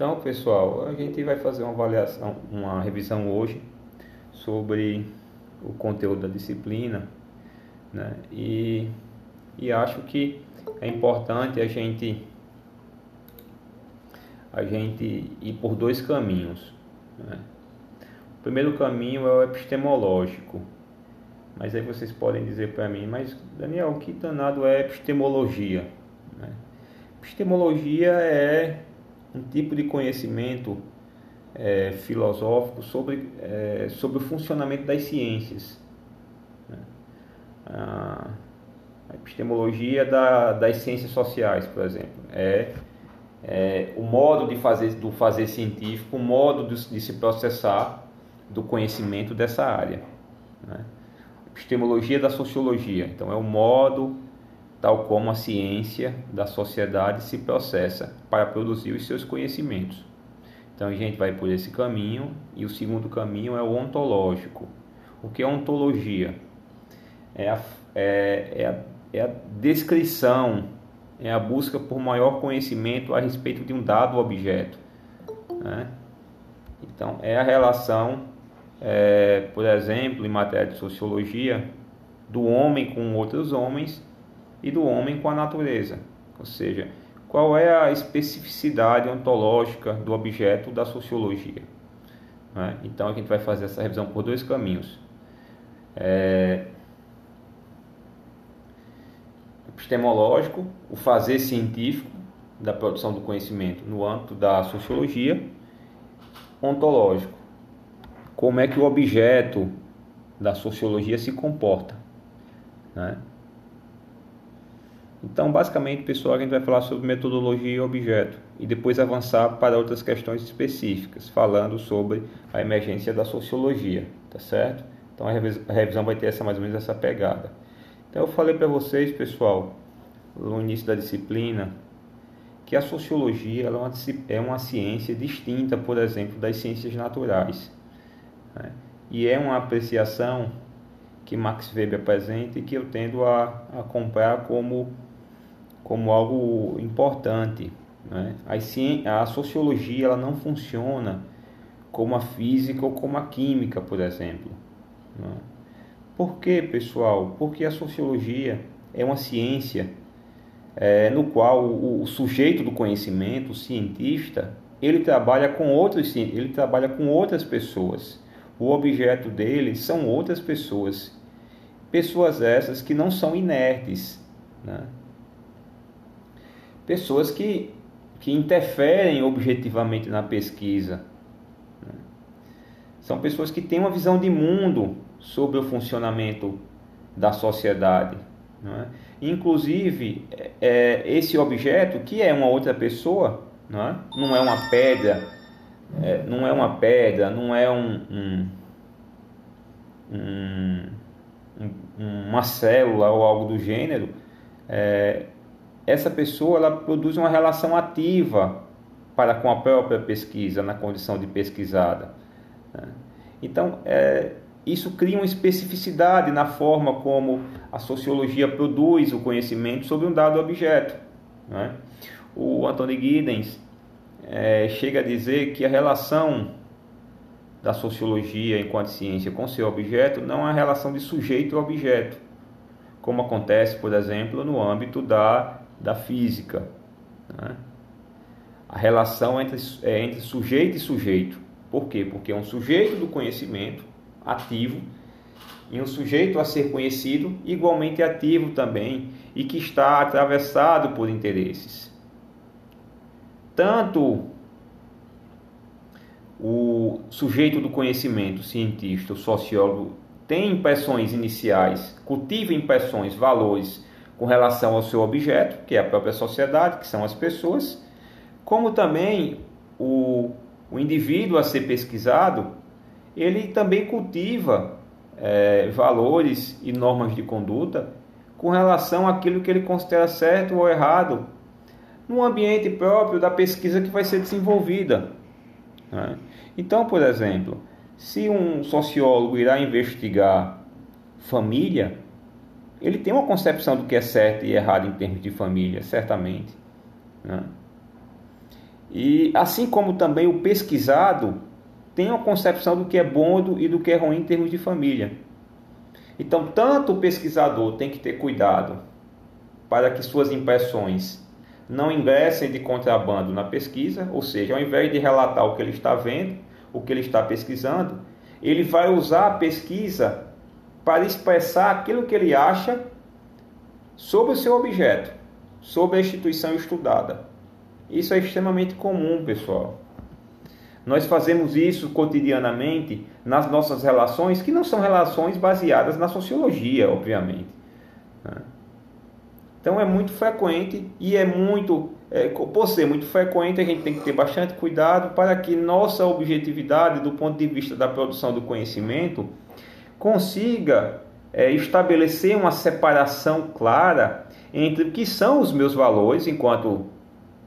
Então, pessoal, a gente vai fazer uma avaliação, uma revisão hoje sobre o conteúdo da disciplina, né? E, e acho que é importante a gente a gente ir por dois caminhos. Né? O primeiro caminho é o epistemológico, mas aí vocês podem dizer para mim, mas Daniel, que danado é epistemologia? Né? Epistemologia é um tipo de conhecimento é, filosófico sobre, é, sobre o funcionamento das ciências. Né? A epistemologia da, das ciências sociais, por exemplo, é, é, o modo de fazer do fazer científico, o modo de, de se processar do conhecimento dessa área. Né? Epistemologia da sociologia, então é o modo tal como a ciência da sociedade se processa para produzir os seus conhecimentos. Então a gente vai por esse caminho e o segundo caminho é o ontológico. O que é ontologia? É a, é, é a, é a descrição, é a busca por maior conhecimento a respeito de um dado objeto. Né? Então é a relação, é, por exemplo, em matéria de sociologia, do homem com outros homens e do homem com a natureza. Ou seja, qual é a especificidade ontológica do objeto da sociologia. Né? Então a gente vai fazer essa revisão por dois caminhos. É... Epistemológico, o fazer científico da produção do conhecimento no âmbito da sociologia. Ontológico, como é que o objeto da sociologia se comporta. Né? Então, basicamente, pessoal, a gente vai falar sobre metodologia e objeto e depois avançar para outras questões específicas, falando sobre a emergência da sociologia, tá certo? Então, a revisão vai ter essa mais ou menos essa pegada. Então, eu falei para vocês, pessoal, no início da disciplina, que a sociologia é uma, é uma ciência distinta, por exemplo, das ciências naturais. Né? E é uma apreciação que Max Weber apresenta e que eu tendo a, a comprar como como algo importante. Né? A, sociologia ela não funciona como a física ou como a química, por exemplo. Né? Por que, pessoal? Porque a sociologia é uma ciência é, no qual o, o, sujeito do conhecimento, o cientista, ele trabalha com outros, ele trabalha com outras pessoas. O objeto dele são outras pessoas, pessoas essas que não são inertes, né? Pessoas que, que interferem objetivamente na pesquisa. Né? São pessoas que têm uma visão de mundo sobre o funcionamento da sociedade. É? Inclusive, é, é, esse objeto, que é uma outra pessoa, não é, não é uma pedra, é, não é uma pedra, não é um, um, um, uma célula ou algo do gênero, é, essa pessoa ela produz uma relação ativa para com a própria pesquisa, na condição de pesquisada. Né? Então, é, isso cria uma especificidade na forma como a sociologia produz o conhecimento sobre um dado objeto. Né? O Anthony Giddens é, chega a dizer que a relação da sociologia enquanto ciência com seu objeto não é a relação de sujeito e objeto, como acontece, por exemplo, no âmbito da da física. Né? A relação entre, é entre sujeito e sujeito. Por quê? Porque é um sujeito do conhecimento ativo e um sujeito a ser conhecido igualmente ativo também e que está atravessado por interesses. Tanto o sujeito do conhecimento, cientista, o sociólogo, tem impressões iniciais, cultiva impressões, valores com relação ao seu objeto, que é a própria sociedade, que são as pessoas, como também o, o indivíduo a ser pesquisado, ele também cultiva é, valores e normas de conduta com relação àquilo que ele considera certo ou errado no ambiente próprio da pesquisa que vai ser desenvolvida. Né? Então, por exemplo, se um sociólogo irá investigar família, ele tem uma concepção do que é certo e errado em termos de família, certamente. Né? E assim como também o pesquisado tem uma concepção do que é bom e do que é ruim em termos de família. Então, tanto o pesquisador tem que ter cuidado para que suas impressões não ingressem de contrabando na pesquisa, ou seja, ao invés de relatar o que ele está vendo, o que ele está pesquisando, ele vai usar a pesquisa para expressar aquilo que ele acha sobre o seu objeto, sobre a instituição estudada. Isso é extremamente comum, pessoal. Nós fazemos isso cotidianamente nas nossas relações, que não são relações baseadas na sociologia, obviamente. Né? Então é muito frequente e é muito, é, por ser muito frequente, a gente tem que ter bastante cuidado para que nossa objetividade, do ponto de vista da produção do conhecimento, consiga é, estabelecer uma separação clara entre o que são os meus valores enquanto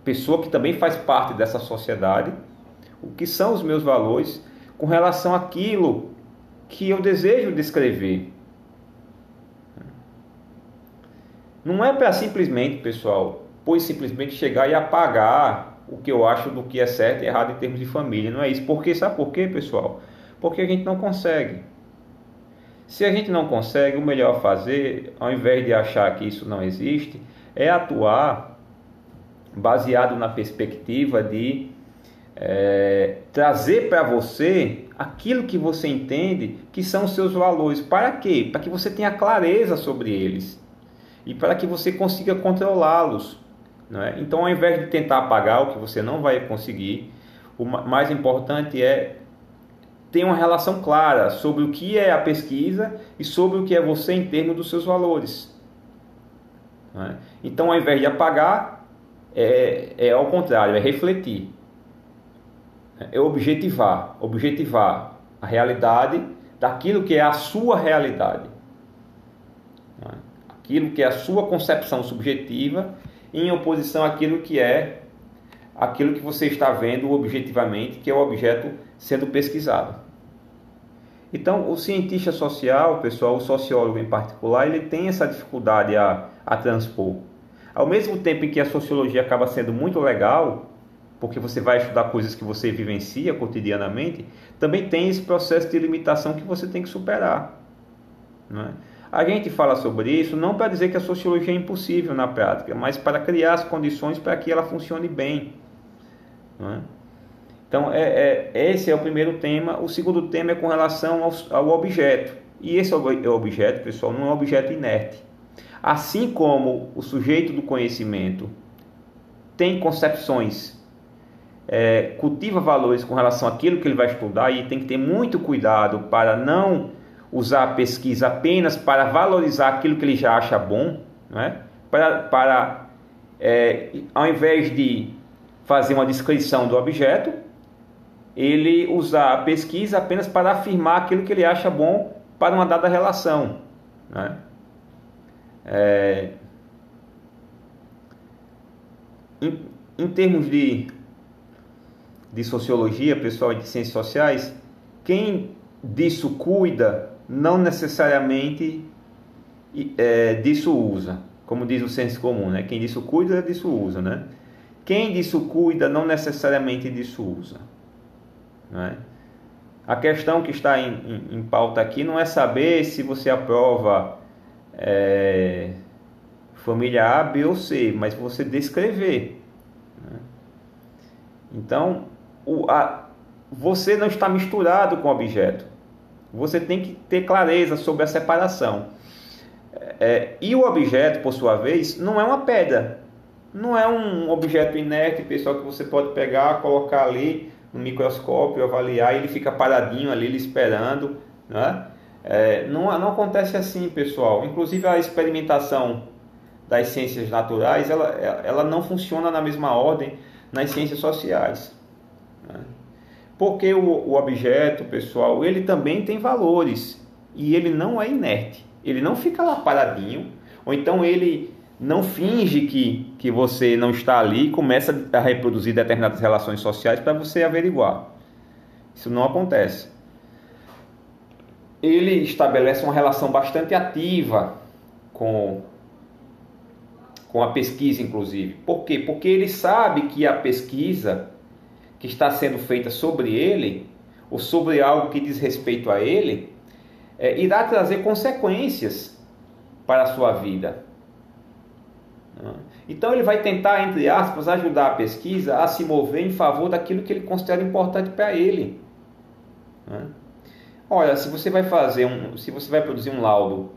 pessoa que também faz parte dessa sociedade, o que são os meus valores com relação àquilo que eu desejo descrever. Não é para simplesmente, pessoal, pois simplesmente chegar e apagar o que eu acho do que é certo e errado em termos de família. Não é isso. Porque sabe por quê, pessoal? Porque a gente não consegue. Se a gente não consegue, o melhor a fazer, ao invés de achar que isso não existe, é atuar baseado na perspectiva de é, trazer para você aquilo que você entende que são os seus valores. Para quê? Para que você tenha clareza sobre eles e para que você consiga controlá-los. É? Então, ao invés de tentar apagar o que você não vai conseguir, o mais importante é ter uma relação clara sobre o que é a pesquisa e sobre o que é você em termos dos seus valores. É? Então, ao invés de apagar, é, é ao contrário, é refletir, é objetivar, objetivar a realidade daquilo que é a sua realidade aquilo que é a sua concepção subjetiva em oposição àquilo que é aquilo que você está vendo objetivamente, que é o objeto sendo pesquisado. Então, o cientista social, pessoal, o sociólogo em particular, ele tem essa dificuldade a, a transpor. Ao mesmo tempo em que a sociologia acaba sendo muito legal, porque você vai estudar coisas que você vivencia cotidianamente, também tem esse processo de limitação que você tem que superar. Não é? A gente fala sobre isso não para dizer que a sociologia é impossível na prática, mas para criar as condições para que ela funcione bem. É? Então, é, é, esse é o primeiro tema. O segundo tema é com relação ao, ao objeto. E esse objeto, pessoal, não é um objeto inerte. Assim como o sujeito do conhecimento tem concepções, é, cultiva valores com relação àquilo que ele vai estudar e tem que ter muito cuidado para não usar a pesquisa apenas para valorizar aquilo que ele já acha bom, não é? para, para é, ao invés de fazer uma descrição do objeto, ele usar a pesquisa apenas para afirmar aquilo que ele acha bom para uma dada relação. Né? É, em, em termos de, de sociologia, pessoal, de ciências sociais, quem disso cuida não necessariamente é, disso usa, como diz o senso comum, né? Quem disso cuida, disso usa, né? Quem disso cuida não necessariamente disso usa. Né? A questão que está em, em, em, pauta aqui não é saber se você aprova é, família A, B ou C, mas você descrever. Né? Então, o, a, você não está misturado com o objeto. Você tem que ter clareza sobre a separação. É, e o objeto, por sua vez, não é uma pedra. Não é um objeto inerte, pessoal, que você pode pegar, colocar ali no microscópio, avaliar e ele fica paradinho ali, ele esperando. Né? É, não, não acontece assim, pessoal. Inclusive a experimentação das ciências naturais, ela, ela não funciona na mesma ordem nas ciências sociais. Né? Porque o, o objeto, pessoal, ele também tem valores e ele não é inerte. Ele não fica lá paradinho, ou então ele não finge que, que você não está ali e começa a reproduzir determinadas relações sociais para você averiguar. Isso não acontece. Ele estabelece uma relação bastante ativa com, com a pesquisa, inclusive. Por quê? Porque ele sabe que a pesquisa que está sendo feita sobre ele, ou sobre algo que diz respeito a ele, é, irá trazer consequências para a sua vida. Então ele vai tentar, entre aspas, ajudar a pesquisa a se mover em favor daquilo que ele considera importante para ele. Olha, se você vai fazer um, se você vai produzir um laudo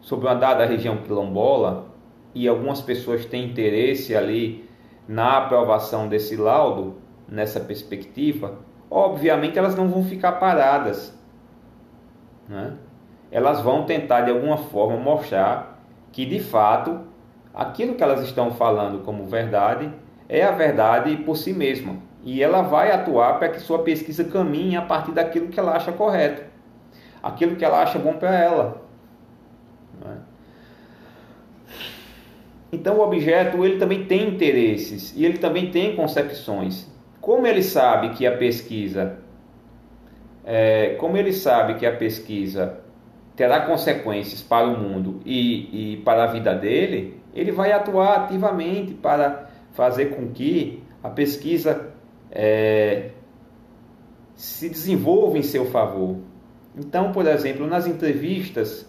sobre uma dada região quilombola e algumas pessoas têm interesse ali na aprovação desse laudo, nessa perspectiva, obviamente elas não vão ficar paradas. Né? Elas vão tentar de alguma forma mostrar que de fato aquilo que elas estão falando como verdade é a verdade por si mesma. E ela vai atuar para que sua pesquisa caminhe a partir daquilo que ela acha correto, aquilo que ela acha bom para ela. É? Então o objeto ele também tem interesses e ele também tem concepções. Como ele sabe que a pesquisa, é, como ele sabe que a pesquisa terá consequências para o mundo e, e para a vida dele, ele vai atuar ativamente para fazer com que a pesquisa é, se desenvolva em seu favor. Então, por exemplo, nas entrevistas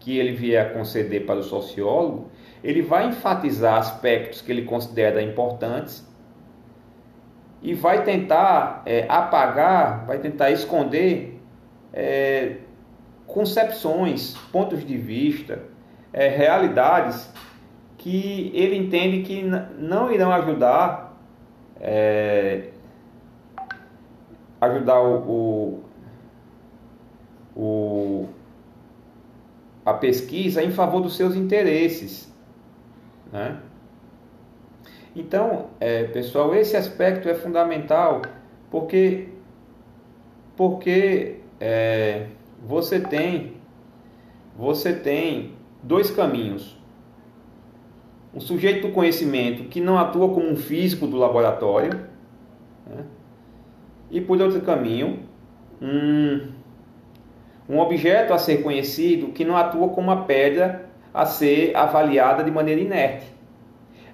que ele vier a conceder para o sociólogo, ele vai enfatizar aspectos que ele considera importantes e vai tentar é, apagar, vai tentar esconder é, concepções, pontos de vista, é, realidades que ele entende que não irão ajudar é, ajudar o, o, o, a pesquisa em favor dos seus interesses. Né? Então, é, pessoal, esse aspecto é fundamental porque, porque é, você tem você tem dois caminhos um sujeito do conhecimento que não atua como um físico do laboratório, né? e por outro caminho, um, um objeto a ser conhecido que não atua como uma pedra a ser avaliada de maneira inerte.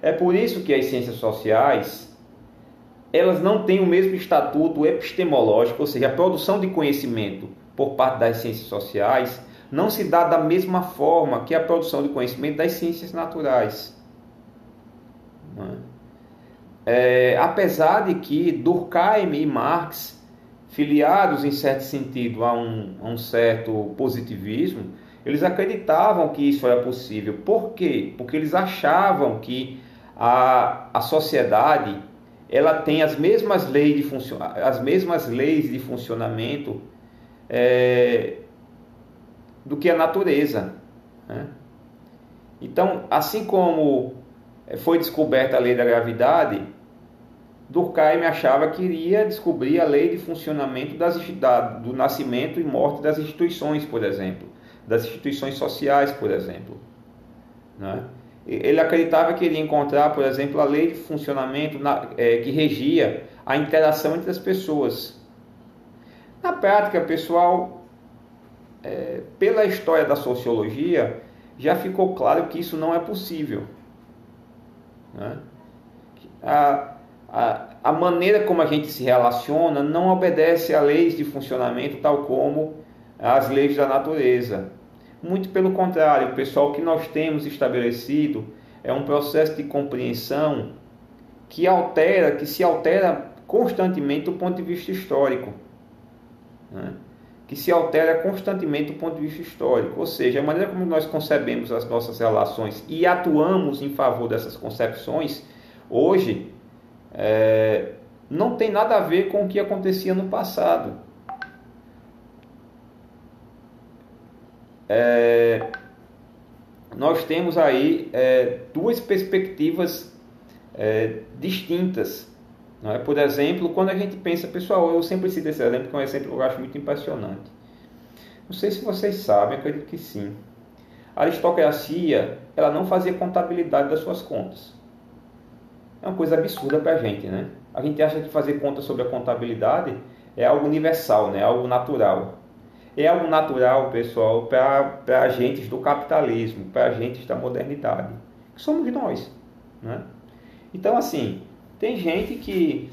É por isso que as ciências sociais elas não têm o mesmo estatuto epistemológico, ou seja, a produção de conhecimento por parte das ciências sociais não se dá da mesma forma que a produção de conhecimento das ciências naturais. É, apesar de que Durkheim e Marx, filiados em certo sentido a um, a um certo positivismo, eles acreditavam que isso era possível. Por quê? Porque eles achavam que a, a sociedade ela tem as mesmas leis de, funcio as mesmas leis de funcionamento é, do que a natureza. Né? Então, assim como foi descoberta a lei da gravidade, Durkheim achava que iria descobrir a lei de funcionamento das, da, do nascimento e morte das instituições, por exemplo, das instituições sociais, por exemplo. Né? Ele acreditava que iria encontrar, por exemplo, a lei de funcionamento na, é, que regia a interação entre as pessoas. Na prática, pessoal, é, pela história da sociologia, já ficou claro que isso não é possível. Né? A, a, a maneira como a gente se relaciona não obedece a leis de funcionamento tal como as leis da natureza. Muito pelo contrário, o pessoal que nós temos estabelecido é um processo de compreensão que altera, que se altera constantemente do ponto de vista histórico. Né? Que se altera constantemente do ponto de vista histórico. Ou seja, a maneira como nós concebemos as nossas relações e atuamos em favor dessas concepções, hoje, é, não tem nada a ver com o que acontecia no passado. É, nós temos aí é, duas perspectivas é, distintas. É? Por exemplo, quando a gente pensa, pessoal, eu sempre cito esse exemplo, que é um exemplo que eu acho muito impressionante. Não sei se vocês sabem, acredito que sim. A aristocracia ela não fazia contabilidade das suas contas é uma coisa absurda para a gente, né? A gente acha que fazer conta sobre a contabilidade é algo universal, né? algo natural. É algo natural, pessoal, para agentes do capitalismo, para agentes da modernidade, que somos nós. Né? Então, assim, tem gente que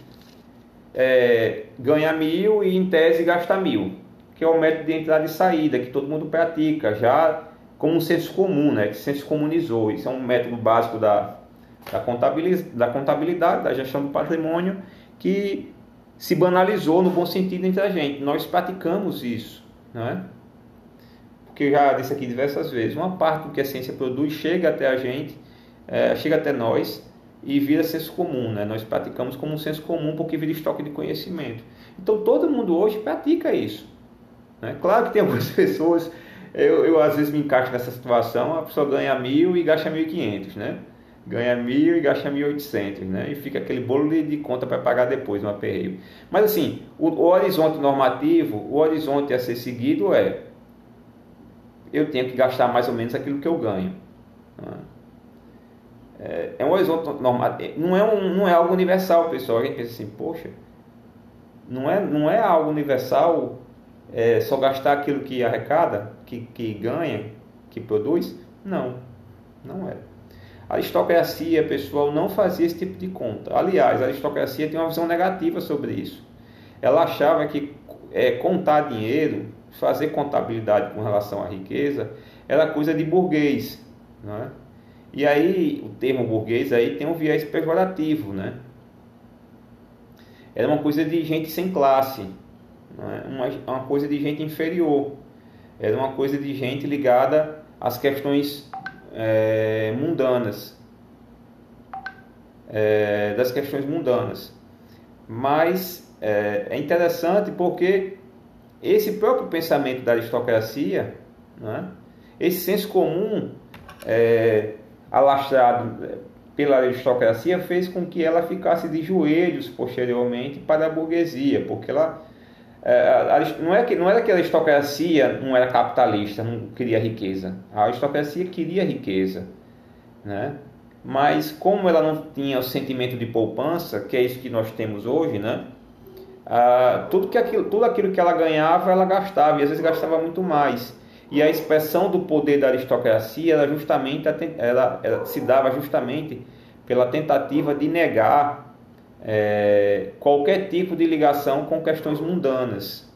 é, ganha mil e em tese gasta mil, que é o método de entrada e saída que todo mundo pratica, já como um senso comum, né, que se comunizou. Isso é um método básico da, da, contabilidade, da contabilidade, da gestão do patrimônio, que se banalizou no bom sentido entre a gente. Nós praticamos isso, não é? Porque eu já disse aqui diversas vezes, uma parte do que a ciência produz chega até a gente, é, chega até nós e vira senso comum, né? Nós praticamos como um senso comum porque vira estoque de conhecimento. Então todo mundo hoje pratica isso. Né? Claro que tem algumas pessoas, eu, eu às vezes me encaixo nessa situação, a pessoa ganha mil e gasta mil e quinhentos, né? Ganha mil e gasta mil e oitocentos, né? E fica aquele bolo de, de conta para pagar depois no aperreio. Mas assim, o, o horizonte normativo, o horizonte a ser seguido é eu tenho que gastar mais ou menos aquilo que eu ganho. Né? É, é um horizonte normal, é, não é, um, não é algo universal, pessoal. A gente pensa assim, poxa, não é, não é algo universal é, só gastar aquilo que arrecada, que, que ganha, que produz? Não, não é. A aristocracia, pessoal, não fazia esse tipo de conta. Aliás, a aristocracia tem uma visão negativa sobre isso. Ela achava que é, contar dinheiro, fazer contabilidade com relação à riqueza, era coisa de burguês. Não é? E aí, o termo burguês aí tem um viés pejorativo, né? Era uma coisa de gente sem classe, né? uma, uma coisa de gente inferior, era uma coisa de gente ligada às questões é, mundanas, é, das questões mundanas. Mas é, é, interessante porque esse próprio pensamento da aristocracia, né? esse senso comum é, alastrado eh, pela aristocracia fez com que ela ficasse de joelhos posteriormente para a burguesia, porque ela é, não, é que, não era que a aristocracia não era capitalista, não queria riqueza. A aristocracia queria riqueza, né? Mas como ela não tinha o sentimento de poupança, que é isso que nós temos hoje, né? Ah, tudo, que aquilo, tudo aquilo que ela ganhava, ela gastava, e às vezes gastava muito mais. E a expressão do poder da aristocracia era justamente ela, ela se dava justamente pela tentativa de negar é, qualquer tipo de ligação com questões mundanas.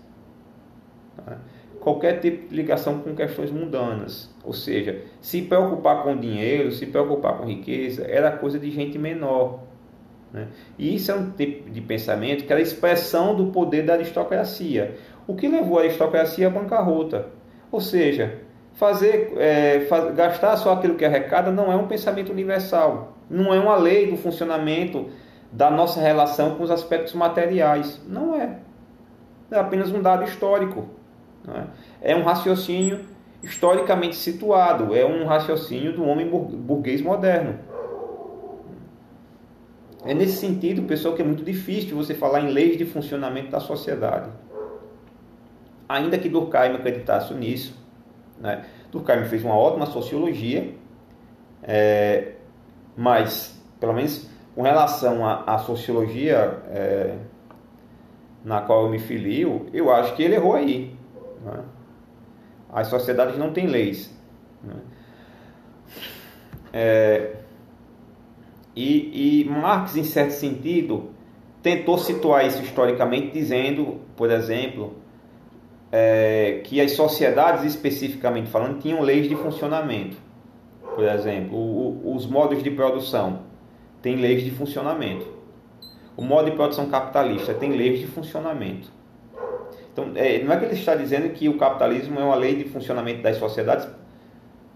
Tá? Qualquer tipo de ligação com questões mundanas. Ou seja, se preocupar com dinheiro, se preocupar com riqueza, era coisa de gente menor. Né? E isso é um tipo de pensamento que era a expressão do poder da aristocracia. O que levou a aristocracia à bancarrota. Ou seja, fazer, é, faz, gastar só aquilo que arrecada não é um pensamento universal, não é uma lei do funcionamento da nossa relação com os aspectos materiais. Não é. É apenas um dado histórico. É? é um raciocínio historicamente situado, é um raciocínio do homem burguês moderno. É nesse sentido, pessoal, que é muito difícil você falar em leis de funcionamento da sociedade ainda que Durkheim acreditasse nisso. Né? Durkheim fez uma ótima sociologia, é, mas, pelo menos com relação à, à sociologia é, na qual eu me filio, eu acho que ele errou aí. Né? As sociedades não têm leis. Né? É, e, e Marx, em certo sentido, tentou situar isso historicamente, dizendo, por exemplo, é, que as sociedades, especificamente falando, tinham leis de funcionamento. Por exemplo, o, o, os modos de produção têm leis de funcionamento. O modo de produção capitalista tem leis de funcionamento. Então, é, não é que ele está dizendo que o capitalismo é uma lei de funcionamento das sociedades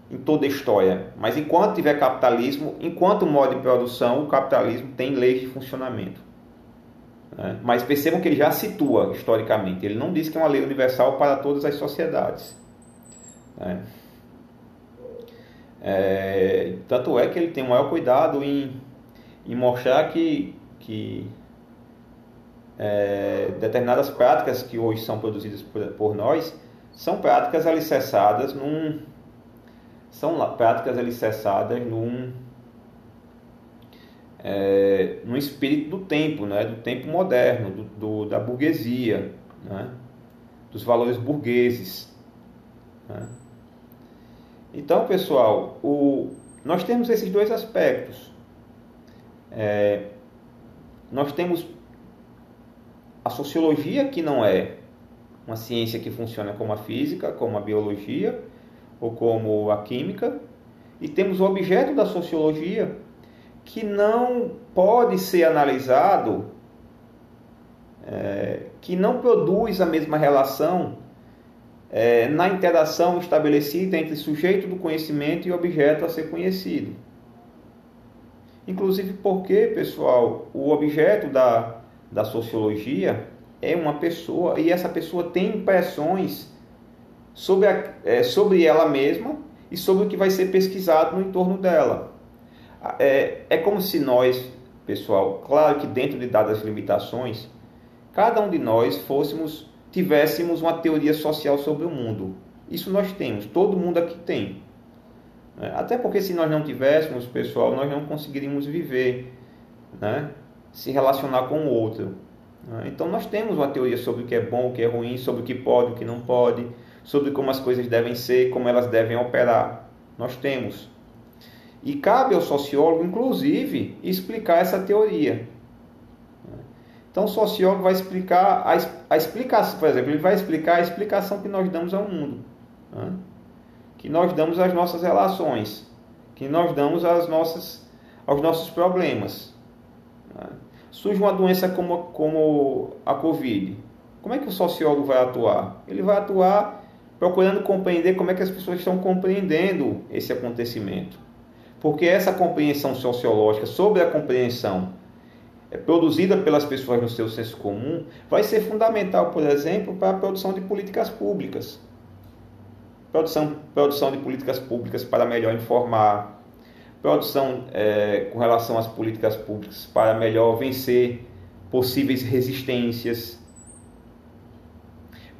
em toda a história, mas enquanto tiver capitalismo, enquanto modo de produção, o capitalismo tem leis de funcionamento. Né? Mas percebam que ele já situa historicamente, ele não diz que é uma lei universal para todas as sociedades. Né? É, tanto é que ele tem o maior cuidado em, em mostrar que, que é, determinadas práticas que hoje são produzidas por, por nós são práticas alicerçadas num são práticas alicerçadas num é, no espírito do tempo, né? do tempo moderno, do, do da burguesia, né? dos valores burgueses. Né? Então, pessoal, o, nós temos esses dois aspectos. É, nós temos a sociologia, que não é uma ciência que funciona como a física, como a biologia ou como a química, e temos o objeto da sociologia, que não pode ser analisado, é, que não produz a mesma relação é, na interação estabelecida entre sujeito do conhecimento e objeto a ser conhecido. Inclusive porque, pessoal, o objeto da, da sociologia é uma pessoa e essa pessoa tem impressões sobre, a, é, sobre ela mesma e sobre o que vai ser pesquisado no entorno dela. É, é como se nós, pessoal, claro que dentro de dadas limitações, cada um de nós fôssemos tivéssemos uma teoria social sobre o mundo. Isso nós temos, todo mundo aqui tem. É, até porque se nós não tivéssemos, pessoal, nós não conseguiríamos viver, né? se relacionar com o outro. Né? Então nós temos uma teoria sobre o que é bom, o que é ruim, sobre o que pode, o que não pode, sobre como as coisas devem ser, como elas devem operar. Nós temos. E cabe ao sociólogo, inclusive, explicar essa teoria. Então o sociólogo vai explicar a, a explicação, por exemplo, ele vai explicar a explicação que nós damos ao mundo, né? que nós damos às nossas relações, que nós damos às nossas, aos nossos problemas. Né? Surge uma doença como, como a Covid. Como é que o sociólogo vai atuar? Ele vai atuar procurando compreender como é que as pessoas estão compreendendo esse acontecimento. Porque essa compreensão sociológica sobre a compreensão é, produzida pelas pessoas no seu senso comum vai ser fundamental, por exemplo, para a produção de políticas públicas. Produção, produção de políticas públicas para melhor informar, produção é, com relação às políticas públicas para melhor vencer possíveis resistências,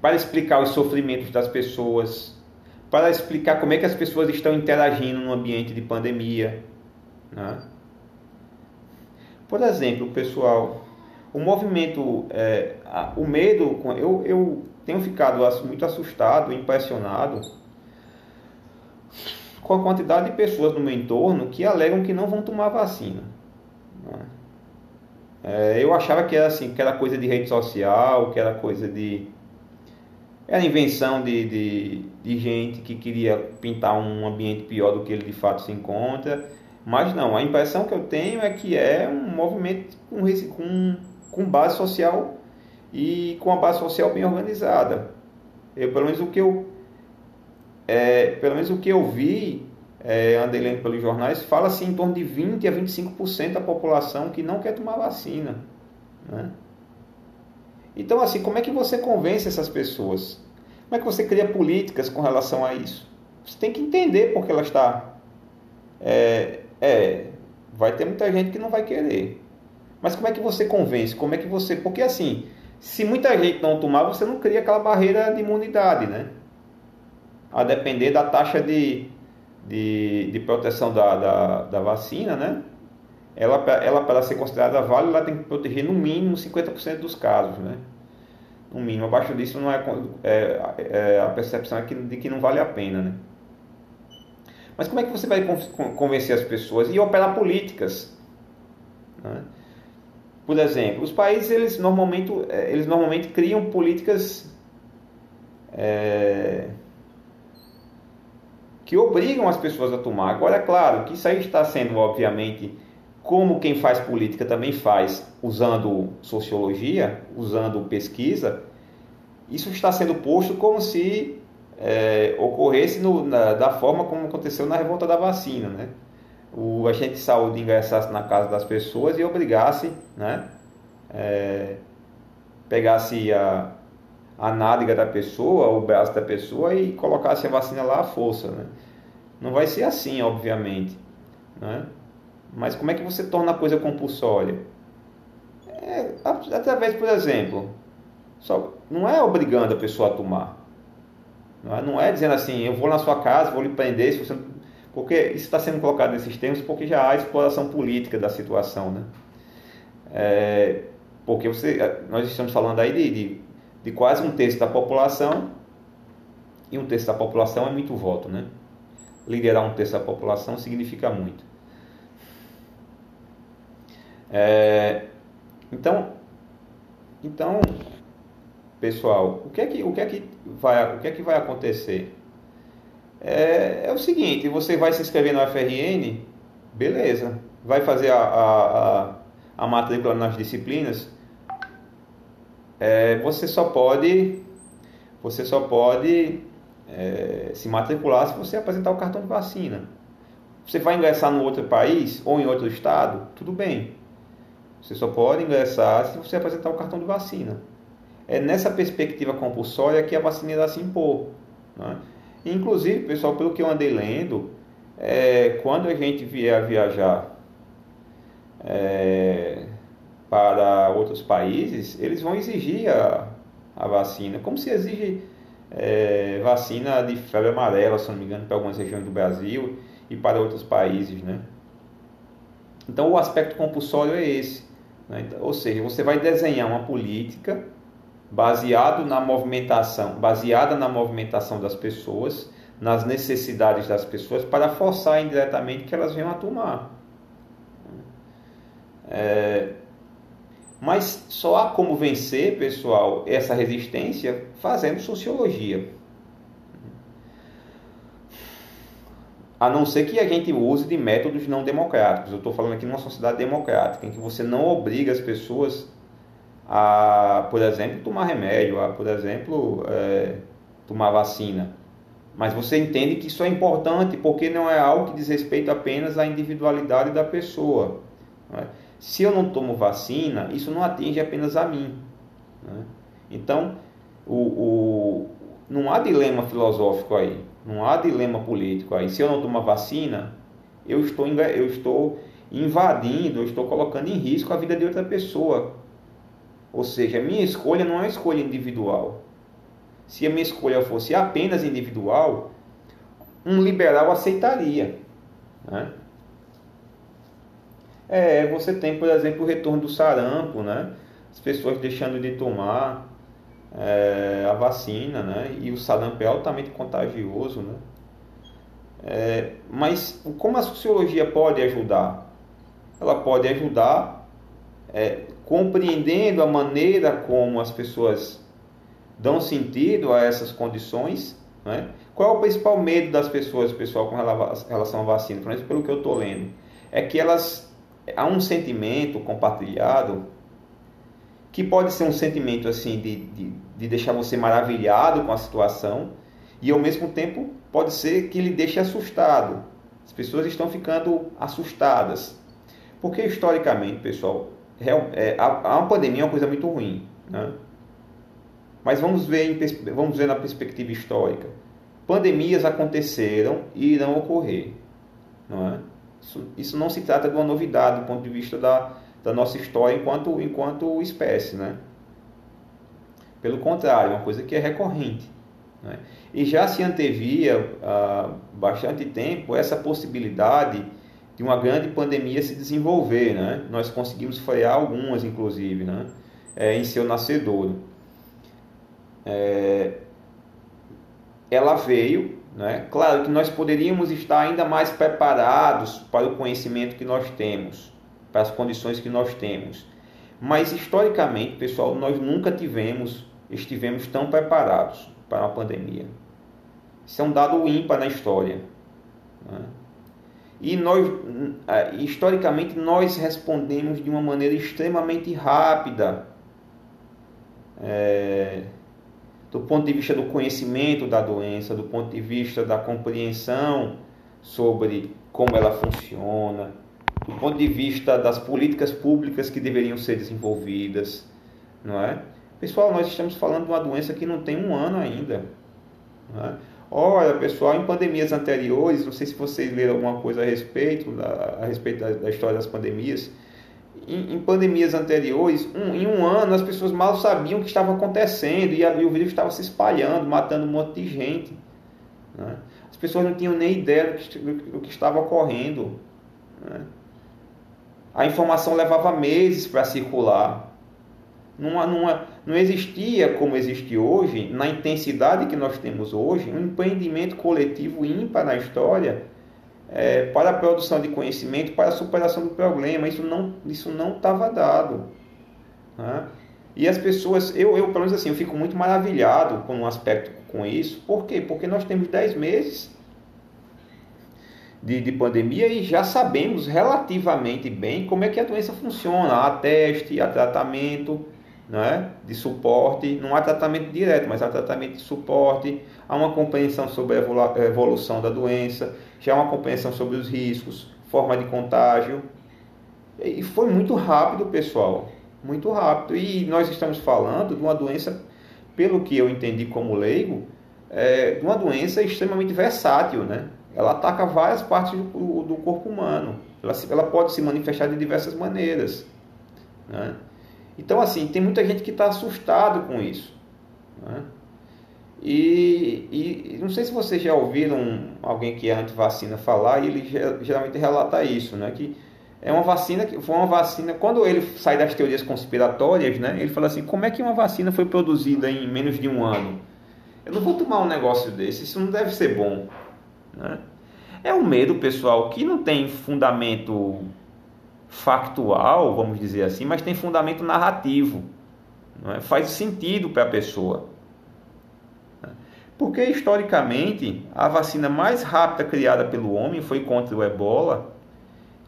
para explicar os sofrimentos das pessoas, para explicar como é que as pessoas estão interagindo no ambiente de pandemia. Né? Por exemplo, pessoal, o movimento, é, o medo, eu, eu tenho ficado muito assustado, impressionado com a quantidade de pessoas no meu entorno que alegam que não vão tomar vacina. É, eu achava que era assim, que era coisa de rede social, que era coisa de. Era invenção de, de, de gente que queria pintar um ambiente pior do que ele de fato se encontra. Mas não, a impressão que eu tenho é que é um movimento com, com, com base social e com a base social bem organizada. Eu, pelo menos o que eu é, pelo menos o que eu vi, é, andei lendo pelos jornais, fala-se em torno de 20 a 25% da população que não quer tomar vacina. Né? Então, assim, como é que você convence essas pessoas? Como é que você cria políticas com relação a isso? Você tem que entender porque ela está. É, é, vai ter muita gente que não vai querer. Mas como é que você convence? Como é que você. Porque assim, se muita gente não tomar, você não cria aquela barreira de imunidade, né? a depender da taxa de, de, de proteção da, da, da, vacina, né? Ela, ela, para ser considerada válida, ela tem que proteger no mínimo 50% dos casos, né? No mínimo. Abaixo disso, não é, é, é a percepção é que, de que não vale a pena, né? Mas como é que você vai convencer as pessoas e operar políticas? Né? Por exemplo, os países eles normalmente, é, eles normalmente criam políticas é, que obrigam as pessoas a tomar. Agora, é claro que isso aí está sendo, obviamente, como quem faz política também faz, usando sociologia, usando pesquisa, isso está sendo posto como se é, ocorresse no, na, da forma como aconteceu na revolta da vacina, né? O agente de saúde ingressasse na casa das pessoas e obrigasse, né? É, pegasse a, a nádega da pessoa, o braço da pessoa e colocasse a vacina lá à força. Né? Não vai ser assim, obviamente. Né? Mas como é que você torna a coisa compulsória? É, através, por exemplo, só, não é obrigando a pessoa a tomar. Não é, não é dizendo assim, eu vou na sua casa, vou lhe prender, se você porque isso está sendo colocado nesses termos porque já há exploração política da situação, né? É, porque você, nós estamos falando aí de, de de quase um terço da população, e um terço da população é muito voto, né? Liderar um terço da população significa muito. É, então, Então, pessoal, o que é que, o que, é que, vai, o que, é que vai acontecer? É, é o seguinte, você vai se inscrever no FRN, beleza, vai fazer a, a, a, a matrícula nas disciplinas, é, você só pode você só pode é, se matricular se você apresentar o cartão de vacina. Você vai ingressar no outro país ou em outro estado, tudo bem. Você só pode ingressar se você apresentar o cartão de vacina. É nessa perspectiva compulsória que a vacina irá se impor. Né? Inclusive, pessoal, pelo que eu andei lendo, é, quando a gente vier a viajar é, para outros países, eles vão exigir a, a vacina, como se exige é, vacina de febre amarela, se não me engano, para algumas regiões do Brasil e para outros países, né? Então o aspecto compulsório é esse, ou seja, você vai desenhar uma política baseado na movimentação, baseada na movimentação das pessoas, nas necessidades das pessoas, para forçar indiretamente que elas venham a tomar. É, mas só há como vencer, pessoal, essa resistência fazendo sociologia. A não ser que a gente use de métodos não democráticos. Eu estou falando aqui numa sociedade democrática, em que você não obriga as pessoas a, por exemplo, tomar remédio, a, por exemplo, é, tomar vacina. Mas você entende que isso é importante porque não é algo que diz respeito apenas à individualidade da pessoa. Não é? Se eu não tomo vacina, isso não atinge apenas a mim. Né? Então, o, o, não há dilema filosófico aí, não há dilema político aí. Se eu não tomar vacina, eu estou, eu estou invadindo, eu estou colocando em risco a vida de outra pessoa. Ou seja, a minha escolha não é uma escolha individual. Se a minha escolha fosse apenas individual, um liberal aceitaria. Né? É, você tem, por exemplo, o retorno do sarampo, né? As pessoas deixando de tomar é, a vacina, né? E o sarampo é altamente contagioso, né? É, mas como a sociologia pode ajudar? Ela pode ajudar é, compreendendo a maneira como as pessoas dão sentido a essas condições. Né? Qual é o principal medo das pessoas, pessoal, com relação à vacina? Pelo que eu estou lendo, é que elas há um sentimento compartilhado que pode ser um sentimento assim de, de, de, deixar você maravilhado com a situação e ao mesmo tempo pode ser que lhe deixe assustado. As pessoas estão ficando assustadas. Porque historicamente, pessoal, é, a, a pandemia é uma coisa muito ruim. Né? Mas vamos ver, em, vamos ver na perspectiva histórica. Pandemias aconteceram e irão ocorrer. Não é? Isso, isso não se trata de uma novidade do ponto de vista da, da nossa história enquanto, enquanto espécie, né? Pelo contrário, é uma coisa que é recorrente. Né? E já se antevia há bastante tempo essa possibilidade de uma grande pandemia se desenvolver. Né? Nós conseguimos frear algumas, inclusive, né? É, em seu nascedouro. É, ela veio né? Claro que nós poderíamos estar ainda mais preparados para o conhecimento que nós temos, para as condições que nós temos. Mas historicamente, pessoal, nós nunca tivemos, estivemos tão preparados para uma pandemia. Isso é um dado ímpar na história. Né? E nós, historicamente, nós respondemos de uma maneira extremamente rápida. É, do ponto de vista do conhecimento da doença, do ponto de vista da compreensão sobre como ela funciona, do ponto de vista das políticas públicas que deveriam ser desenvolvidas, não é? Pessoal, nós estamos falando de uma doença que não tem um ano ainda. É? Olha, pessoal, em pandemias anteriores, não sei se vocês leram alguma coisa a respeito, a respeito da, da história das pandemias, em, em pandemias anteriores, um, em um ano as pessoas mal sabiam o que estava acontecendo e, e o vírus estava se espalhando, matando um monte de gente. Né? As pessoas não tinham nem ideia do que, do que estava ocorrendo. Né? A informação levava meses para circular. Não, não, não existia, como existe hoje, na intensidade que nós temos hoje, um empreendimento coletivo ímpar na história é, para a produção de conhecimento, para a superação do problema. Isso não isso não estava dado. Né? E as pessoas, eu, eu pelo menos assim, eu fico muito maravilhado com um aspecto com isso. Por quê? Porque nós temos 10 meses de, de pandemia e já sabemos relativamente bem como é que a doença funciona. Há teste, há tratamento né, de suporte, não há tratamento direto, mas há tratamento de suporte, há uma compreensão sobre a evolução da doença, já há uma compreensão sobre os riscos, forma de contágio. E foi muito rápido, pessoal, muito rápido. E nós estamos falando de uma doença, pelo que eu entendi como leigo, é, uma doença extremamente versátil, né? Ela ataca várias partes do, do corpo humano. Ela, ela, pode se manifestar de diversas maneiras. Né? Então, assim, tem muita gente que está assustado com isso. Né? E, e, não sei se vocês já ouviram alguém que é anti-vacina falar, e ele geralmente relata isso, né? Que é uma vacina que foi uma vacina. Quando ele sai das teorias conspiratórias, né? Ele fala assim: como é que uma vacina foi produzida em menos de um ano? Eu não vou tomar um negócio desse, isso não deve ser bom. Né? É um medo, pessoal, que não tem fundamento factual, vamos dizer assim, mas tem fundamento narrativo. É? Faz sentido para a pessoa. Porque historicamente a vacina mais rápida criada pelo homem foi contra o ebola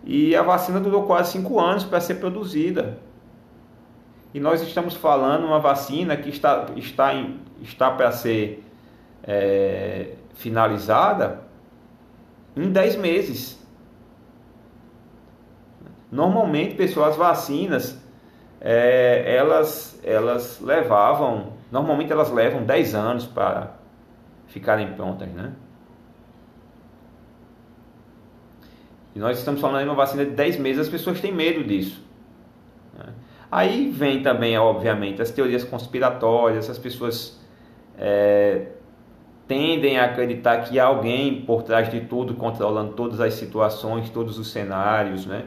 e a vacina durou quase cinco anos para ser produzida. E nós estamos falando uma vacina que está, está, está para ser é, finalizada em 10 meses. Normalmente, pessoal, as vacinas é, elas, elas levavam, normalmente elas levam 10 anos para ficarem prontas, né? E nós estamos falando de uma vacina de 10 meses, as pessoas têm medo disso. Né? Aí vem também, obviamente, as teorias conspiratórias, as pessoas é, tendem a acreditar que há alguém por trás de tudo, controlando todas as situações, todos os cenários, né?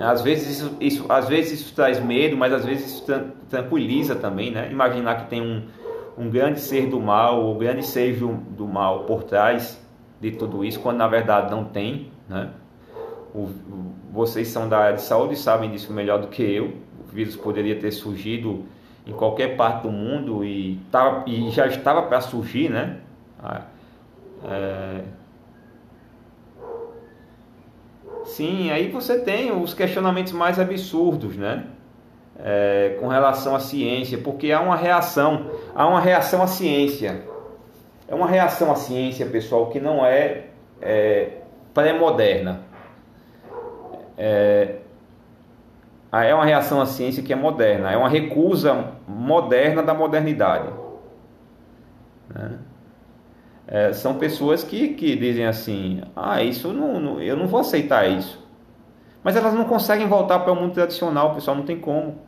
Às vezes isso, isso, às vezes isso traz medo, mas às vezes isso tranquiliza também, né? Imaginar que tem um, um grande ser do mal, ou grande ser do, do mal por trás de tudo isso, quando na verdade não tem, né? O, vocês são da área de saúde e sabem disso melhor do que eu. O vírus poderia ter surgido em qualquer parte do mundo e, tava, e já estava para surgir, né? Ah, é... Sim, aí você tem os questionamentos mais absurdos, né? É, com relação à ciência, porque há uma reação, há uma reação à ciência. É uma reação à ciência, pessoal, que não é, é pré-moderna. É, é uma reação à ciência que é moderna, é uma recusa moderna da modernidade. Né? É, são pessoas que, que dizem assim: ah, isso não, não, eu não vou aceitar isso. Mas elas não conseguem voltar para o mundo tradicional, pessoal, não tem como.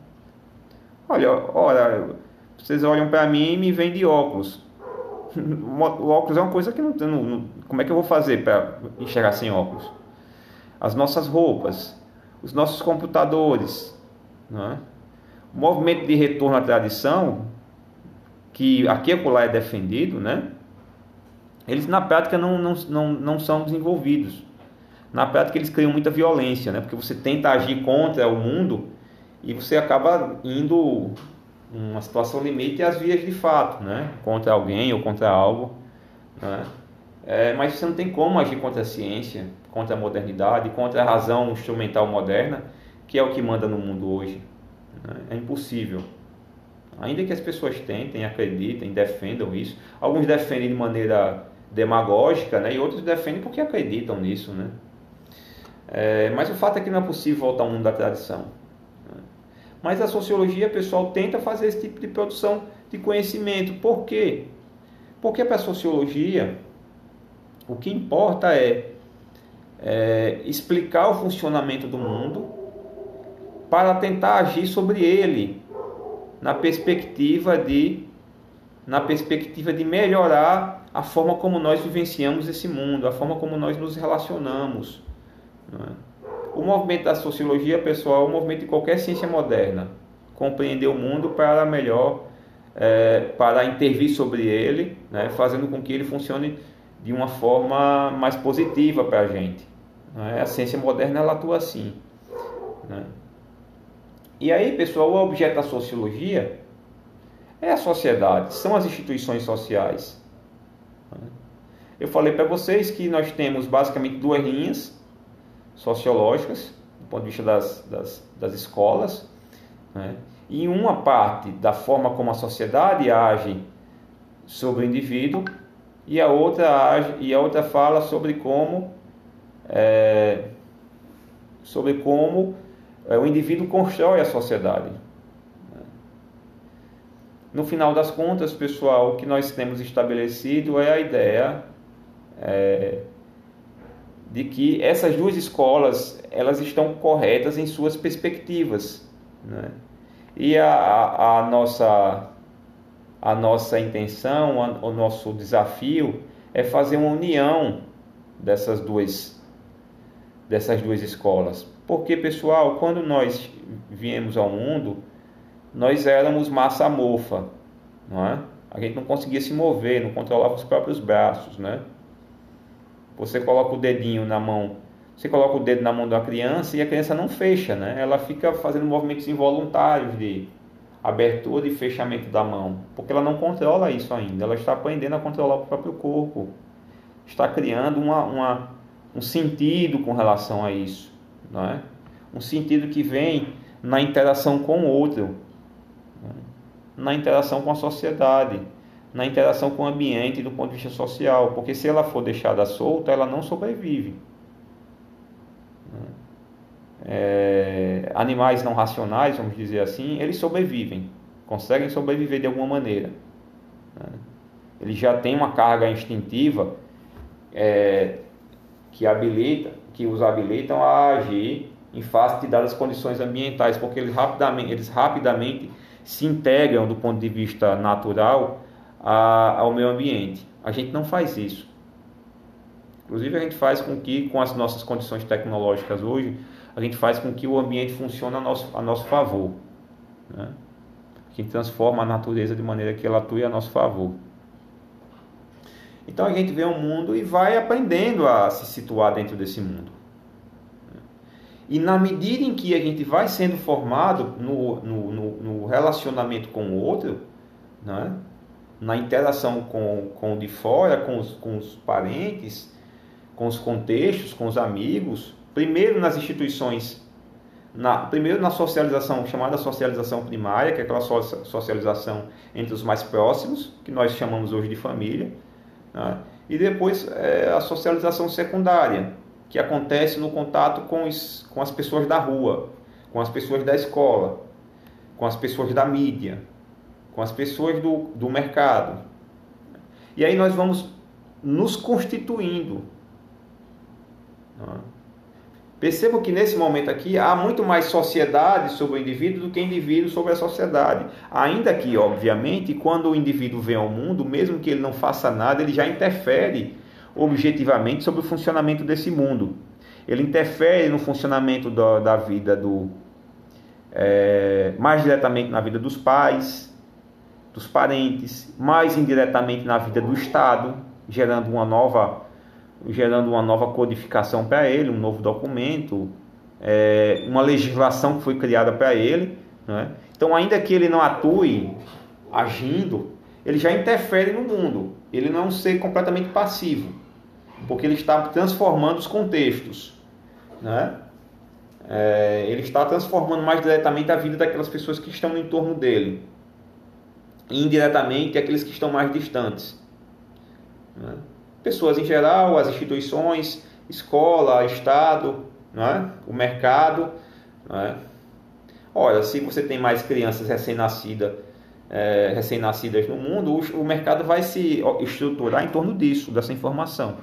Olha, olha vocês olham para mim e me veem de óculos. O óculos é uma coisa que não, não como é que eu vou fazer para enxergar sem óculos? As nossas roupas, os nossos computadores. É? O movimento de retorno à tradição, que aqui e lá é defendido, né? eles na prática não, não, não, não são desenvolvidos. Na prática eles criam muita violência, né? porque você tenta agir contra o mundo e você acaba indo uma situação limite às vias de fato, né? contra alguém ou contra algo. Né? É, mas você não tem como agir contra a ciência, contra a modernidade, contra a razão instrumental moderna, que é o que manda no mundo hoje. É impossível. Ainda que as pessoas tentem, acreditem, defendam isso, alguns defendem de maneira demagógica, né? e outros defendem porque acreditam nisso. Né? É, mas o fato é que não é possível voltar ao mundo da tradição. Mas a sociologia, pessoal, tenta fazer esse tipo de produção de conhecimento. Por quê? Porque para a sociologia, o que importa é, é explicar o funcionamento do mundo para tentar agir sobre ele na perspectiva de na perspectiva de melhorar a forma como nós vivenciamos esse mundo, a forma como nós nos relacionamos. É? O movimento da sociologia, pessoal, é o movimento de qualquer ciência moderna. Compreender o mundo para melhor, é, para intervir sobre ele, né, fazendo com que ele funcione de uma forma mais positiva para a gente. Né? A ciência moderna ela atua assim. Né? E aí, pessoal, o objeto da sociologia é a sociedade, são as instituições sociais. Eu falei para vocês que nós temos basicamente duas linhas sociológicas, do ponto de vista das, das, das escolas, né? e uma parte da forma como a sociedade age sobre o indivíduo, e a outra, age, e a outra fala sobre como, é, sobre como é, o indivíduo constrói a sociedade. No final das contas, pessoal, o que nós temos estabelecido é a ideia é, de que essas duas escolas elas estão corretas em suas perspectivas, né? E a, a, a, nossa a nossa intenção, a, o nosso desafio é fazer uma união dessas duas dessas duas escolas. Porque, pessoal, quando nós viemos ao mundo, nós éramos massa mofa, não é? A gente não conseguia se mover, não controlava os próprios braços, né? Você coloca o dedinho na mão, você coloca o dedo na mão da criança e a criança não fecha, né? Ela fica fazendo movimentos involuntários de abertura e fechamento da mão, porque ela não controla isso ainda. Ela está aprendendo a controlar o próprio corpo, está criando uma, uma um sentido com relação a isso, não é? Um sentido que vem na interação com o outro, né? na interação com a sociedade na interação com o ambiente do ponto de vista social, porque se ela for deixada solta, ela não sobrevive. É, animais não racionais, vamos dizer assim, eles sobrevivem, conseguem sobreviver de alguma maneira. Né? Eles já têm uma carga instintiva é, que habilita, que os habilitam a agir em face de dadas condições ambientais, porque eles rapidamente, eles rapidamente se integram do ponto de vista natural a, ao meio ambiente. A gente não faz isso. Inclusive, a gente faz com que, com as nossas condições tecnológicas hoje, a gente faz com que o ambiente funcione a nosso, a nosso favor. Né? Gente transforma a natureza de maneira que ela atue a nosso favor. Então a gente vê um mundo e vai aprendendo a se situar dentro desse mundo. E na medida em que a gente vai sendo formado no, no, no, no relacionamento com o outro, né? na interação com, com o de fora, com os, com os parentes, com os contextos, com os amigos, primeiro nas instituições, na, primeiro na socialização, chamada socialização primária, que é aquela socialização entre os mais próximos, que nós chamamos hoje de família, né? e depois é, a socialização secundária, que acontece no contato com, os, com as pessoas da rua, com as pessoas da escola, com as pessoas da mídia, com as pessoas do, do mercado. E aí nós vamos nos constituindo. Percebo que nesse momento aqui há muito mais sociedade sobre o indivíduo do que indivíduo sobre a sociedade. Ainda que, obviamente, quando o indivíduo vem ao mundo, mesmo que ele não faça nada, ele já interfere objetivamente sobre o funcionamento desse mundo. Ele interfere no funcionamento da, da vida do. É, mais diretamente na vida dos pais, dos parentes, mais indiretamente na vida do Estado, gerando uma nova, gerando uma nova codificação para ele, um novo documento, é, uma legislação que foi criada para ele. Né? Então, ainda que ele não atue agindo, ele já interfere no mundo. Ele não é um ser completamente passivo, porque ele está transformando os contextos. Né? É, ele está transformando mais diretamente a vida daquelas pessoas que estão no entorno dele indiretamente aqueles que estão mais distantes. Né? Pessoas em geral, as instituições, escola, Estado, é? o mercado. É? Olha, se você tem mais crianças recém-nascidas é, recém-nascidas no mundo, o, o, mercado vai se estruturar em torno disso, dessa informação.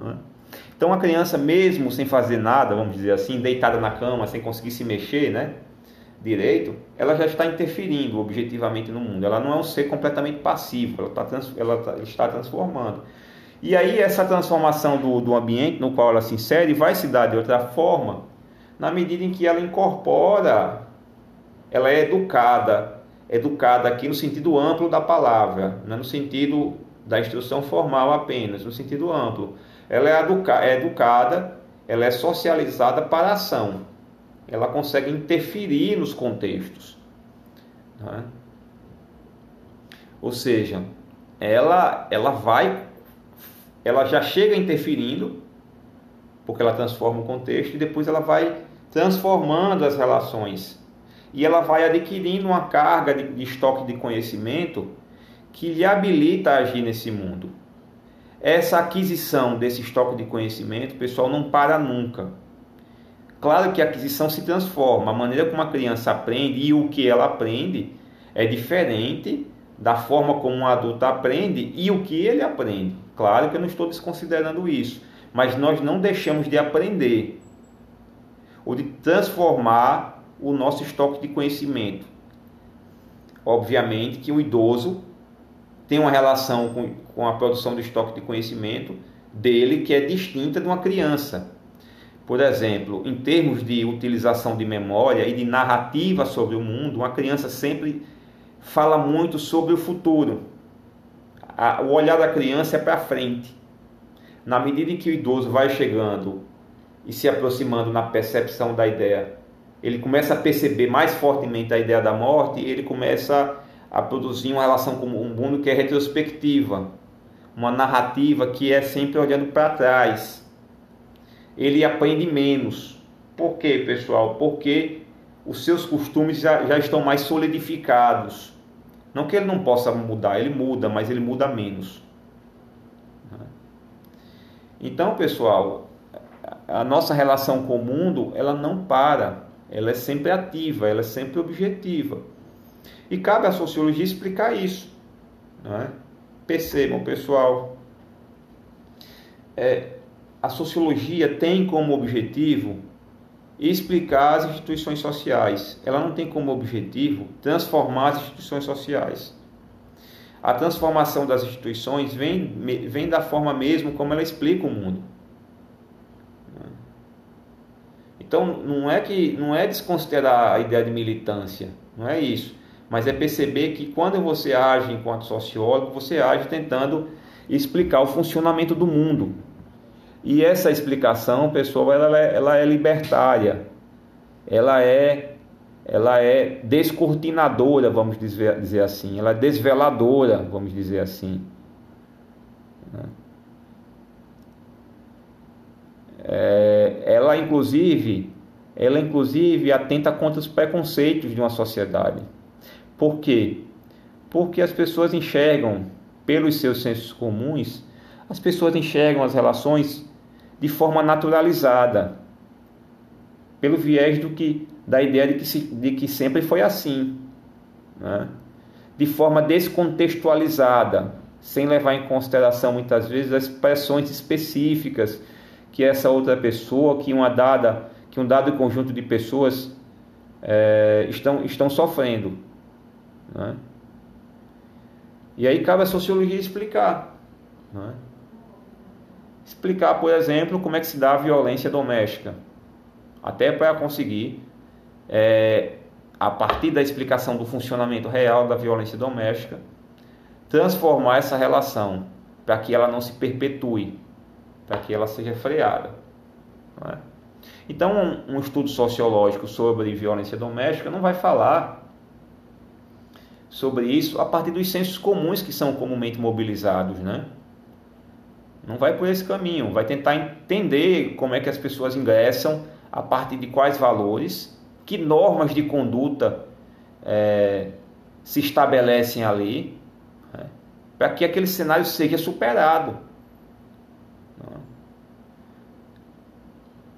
É? Então, a criança, mesmo sem fazer nada, vamos dizer assim, deitada na cama, sem conseguir se mexer, né? direito, ela já está interferindo objetivamente no mundo. Ela não é um ser completamente passivo, ela, está, ela tá, está transformando. E aí essa transformação do, do ambiente no qual ela se insere vai se dar de outra forma, na medida em que ela incorpora, ela é educada, educada aqui no sentido amplo da palavra, não é no sentido da instrução formal apenas, no sentido amplo. Ela é, educa, é educada, ela é socializada para a ação. ela consegue interferir nos contextos. Né? Ou seja, ela, ela vai, ela já chega interferindo, porque ela transforma o contexto, e depois ela vai transformando as relações. E ela vai adquirindo uma carga de, de estoque de conhecimento que lhe habilita a agir nesse mundo. Essa aquisição desse estoque de conhecimento, pessoal, não para nunca. Claro que a aquisição se transforma, a maneira como a criança aprende e o que ela aprende é diferente da forma como um adulto aprende e o que ele aprende. Claro que eu não estou desconsiderando isso, mas nós não deixamos de aprender ou de transformar o nosso estoque de conhecimento. Obviamente que o idoso tem uma relação com, com a produção do estoque de conhecimento dele que é distinta de uma criança. Por exemplo, em termos de utilização de memória e de narrativa sobre o mundo, uma criança sempre fala muito sobre o futuro. O olhar da criança é para frente. Na medida em que o idoso vai chegando e se aproximando na percepção da ideia, ele começa a perceber mais fortemente a ideia da morte, ele começa a produzir uma relação com o mundo que é retrospectiva, uma narrativa que é sempre olhando para trás. Ele aprende menos. Por quê, pessoal? Porque os seus costumes já, já estão mais solidificados. Não que ele não possa mudar, ele muda, mas ele muda menos. Então, pessoal, a nossa relação com o mundo, ela não para, ela é sempre ativa, ela é sempre objetiva. E cabe à sociologia explicar isso. Não é? Percebam, pessoal, é, a sociologia tem como objetivo explicar as instituições sociais. Ela não tem como objetivo transformar as instituições sociais. A transformação das instituições vem, vem da forma mesmo como ela explica o mundo. Então não é que não é desconsiderar a ideia de militância, não é isso, mas é perceber que quando você age enquanto sociólogo, você age tentando explicar o funcionamento do mundo, e essa explicação, pessoal, ela é, ela é libertária, ela é, ela é descortinadora, vamos dizer, dizer assim, ela é desveladora, vamos dizer assim. É, ela inclusive, ela inclusive atenta contra os preconceitos de uma sociedade. Por quê? Porque as pessoas enxergam pelos seus sensos comuns, as pessoas enxergam as relações de forma naturalizada, pelo viés do que, da ideia de que, se, de que sempre foi assim, né? de forma descontextualizada, sem levar em consideração muitas vezes as expressões específicas que essa outra pessoa, que uma dada, que um dado conjunto de pessoas é, estão, estão sofrendo. Né? E aí cabe a sociologia explicar. Né? Explicar, por exemplo, como é que se dá a violência doméstica, até para conseguir, é, a partir da explicação do funcionamento real da violência doméstica, transformar essa relação para que ela não se perpetue, para que ela seja freada. É? Então, um, um estudo sociológico sobre violência doméstica não vai falar sobre isso a partir dos sensos comuns que são comumente mobilizados, né? Não vai por esse caminho, vai tentar entender como é que as pessoas ingressam, a partir de quais valores, que normas de conduta é, se estabelecem ali, né, para que aquele cenário seja superado.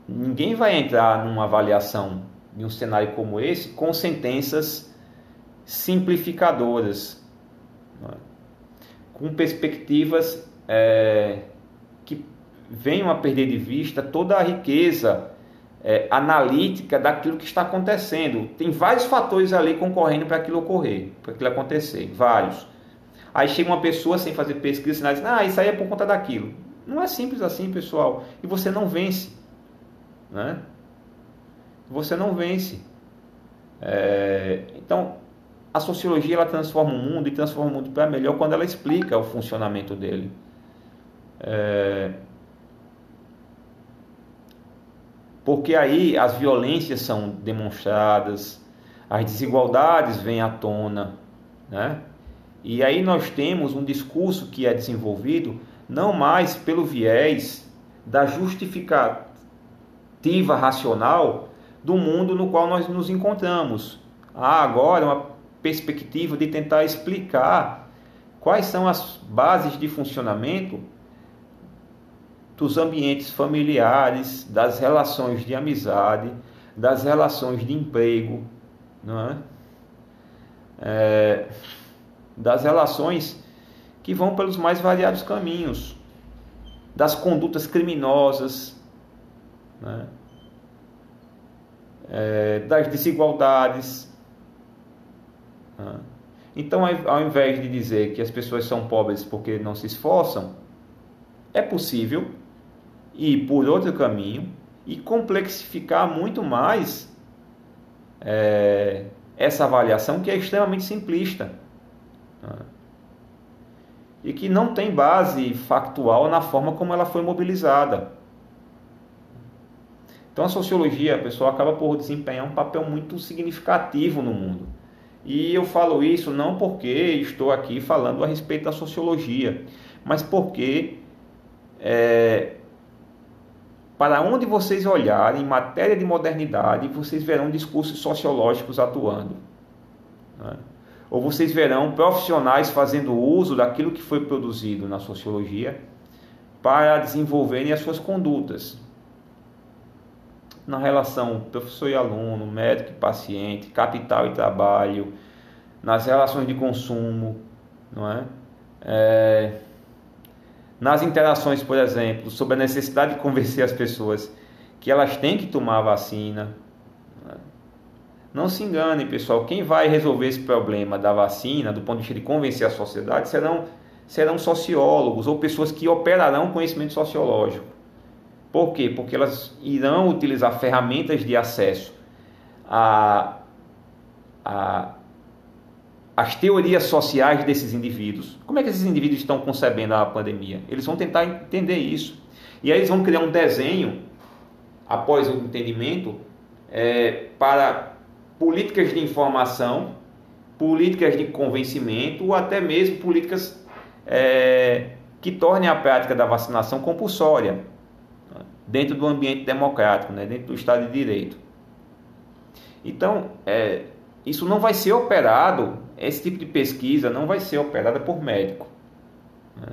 Ninguém vai entrar numa avaliação de um cenário como esse com sentenças simplificadoras, né, com perspectivas é, venham a perder de vista toda a riqueza é, analítica daquilo que está acontecendo. Tem vários fatores ali concorrendo para aquilo ocorrer, para aquilo acontecer, vários. Aí chega uma pessoa sem fazer pesquisa e diz, ah, isso aí é por conta daquilo. Não é simples assim, pessoal. E você não vence. Né? Você não vence. É, então, a sociologia ela transforma o mundo e transforma o mundo para melhor quando ela explica o funcionamento dele. É, porque aí as violências são demonstradas, as desigualdades vêm à tona, né? E aí nós temos um discurso que é desenvolvido não mais pelo viés da justificativa racional do mundo no qual nós nos encontramos. Há agora uma perspectiva de tentar explicar quais são as bases de funcionamento dos ambientes familiares, das relações de amizade, das relações de emprego, não é? é das relações que vão pelos mais variados caminhos, das condutas criminosas, né? é, das desigualdades. Né? Então, ao invés de dizer que as pessoas são pobres porque não se esforçam, é possível ir por outro caminho e complexificar muito mais é, essa avaliação que é extremamente simplista né? e que não tem base factual na forma como ela foi mobilizada. Então a sociologia, pessoal, acaba por desempenhar um papel muito significativo no mundo. E eu falo isso não porque estou aqui falando a respeito da sociologia, mas porque é, para onde vocês olharem em matéria de modernidade, vocês verão discursos sociológicos atuando. Né? Ou vocês verão profissionais fazendo uso daquilo que foi produzido na sociologia para desenvolverem as suas condutas na relação professor e aluno, médico e paciente, capital e trabalho, nas relações de consumo, não é? é nas interações, por exemplo, sobre a necessidade de convencer as pessoas que elas têm que tomar a vacina. É? Não se enganem, pessoal, quem vai resolver esse problema da vacina, do ponto de vista de convencer a sociedade, serão, serão sociólogos ou pessoas que operarão conhecimento sociológico. Por quê? Porque elas irão utilizar ferramentas de acesso a, a, as teorias sociais desses indivíduos. Como é que esses indivíduos estão concebendo a pandemia? Eles vão tentar entender isso. E aí eles vão criar um desenho, após o entendimento, é, para políticas de informação, políticas de convencimento, ou até mesmo políticas é, que tornem a prática da vacinação compulsória dentro do ambiente democrático, né, dentro do Estado de Direito. Então, é, isso não vai ser operado, esse tipo de pesquisa não vai ser operada por médico. Né?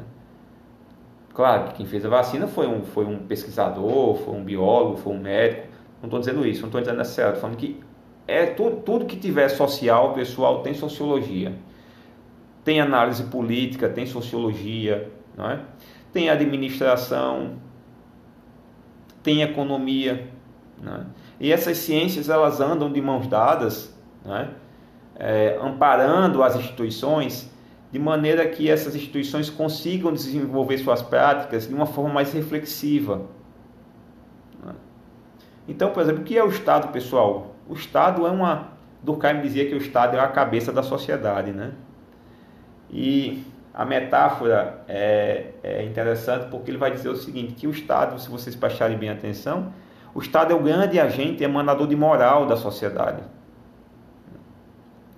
Claro que quem fez a vacina foi um, foi um pesquisador, foi um biólogo, foi um médico. Não estou dizendo isso, não estou dizendo nessa estou falando que é tudo, tudo que tiver social, pessoal, tem sociologia. Tem análise política, tem sociologia, não é? tem administração, tem economia. Né? E essas ciências elas andam de mãos dadas, né? É, amparando as instituições, de maneira que essas instituições consigam desenvolver suas práticas de uma forma mais reflexiva. Né? Então, por exemplo, o que é o Estado, pessoal? O Estado é uma. Durkheim dizia que o Estado é a cabeça da sociedade, né? E a metáfora é, é, interessante porque ele vai dizer o seguinte, que o Estado, se vocês prestarem bem atenção, o Estado é o grande agente emanador de moral da sociedade.